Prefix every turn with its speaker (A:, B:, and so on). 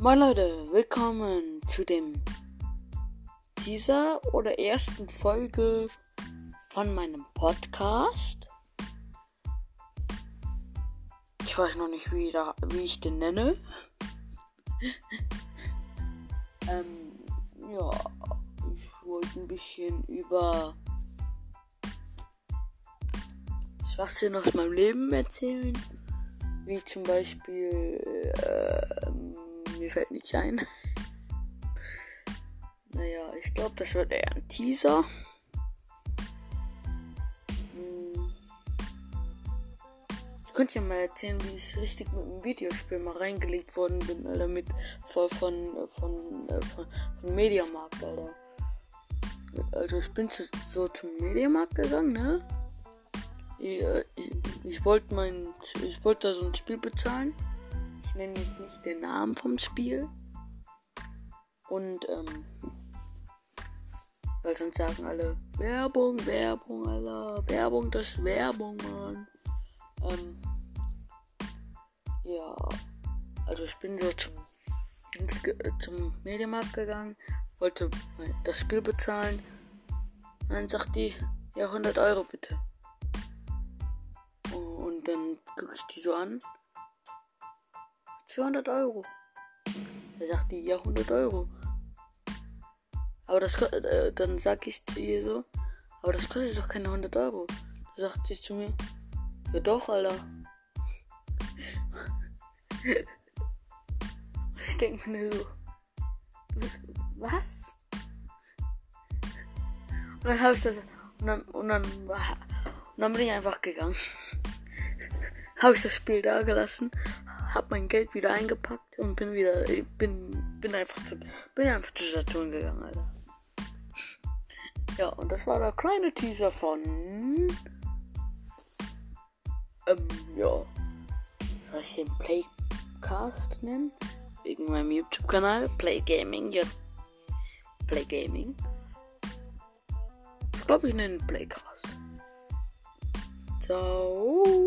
A: Moin Leute, willkommen zu dem Teaser oder ersten Folge von meinem Podcast. Ich weiß noch nicht, wie, da, wie ich den nenne. ähm, ja, ich wollte ein bisschen über Schwachsinn aus meinem Leben erzählen. Wie zum Beispiel, äh, mir fällt nichts ein. Naja, ich glaube, das wird eher ein Teaser. Hm. Ich könnte ja mal erzählen, wie ich richtig mit dem Videospiel mal reingelegt worden bin, Alter, mit voll von, von, äh, von, von Mediamarkt, Alter. Also ich bin so zum Mediamarkt gegangen, ne? Ich, äh, ich, ich wollte mein, ich wollte da so ein Spiel bezahlen. Ich nenne jetzt nicht den Namen vom Spiel. Und, ähm, weil sonst sagen alle, Werbung, Werbung, Alter, Werbung, das ist Werbung, Mann. Ähm, ja, also ich bin so zum, zum Mediamarkt gegangen, wollte das Spiel bezahlen. Und dann sagt die, ja, 100 Euro bitte. Und dann gucke ich die so an. 400 Euro. Da sagt die, ja, 100 Euro. Aber das äh, dann sag ich zu ihr so, aber das kostet doch keine 100 Euro. Da sagt sie zu mir, ja doch, Alter. ich denke mir so, was? Und dann habe ich das, und dann, und dann, und dann bin ich einfach gegangen habe ich das Spiel da gelassen, habe mein Geld wieder eingepackt und bin wieder, bin, bin einfach zu, bin einfach zur Station gegangen, Alter. Ja, und das war der kleine Teaser von, ähm, ja, soll ich den Playcast nennen? Wegen meinem YouTube-Kanal, Play Gaming, ja, Play Gaming. Ich glaube, ich nenne Playcast. Ciao.